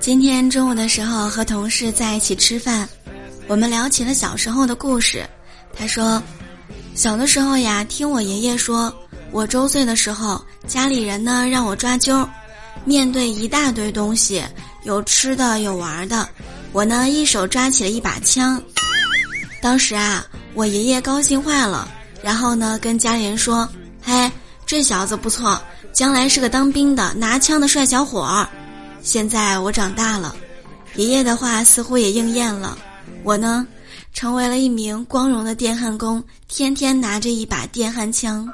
今天中午的时候和同事在一起吃饭，我们聊起了小时候的故事。他说，小的时候呀，听我爷爷说，我周岁的时候，家里人呢让我抓阄，面对一大堆东西，有吃的有玩的，我呢一手抓起了一把枪。当时啊，我爷爷高兴坏了，然后呢跟家里人说：“嘿，这小子不错，将来是个当兵的拿枪的帅小伙儿。”现在我长大了，爷爷的话似乎也应验了。我呢，成为了一名光荣的电焊工，天天拿着一把电焊枪。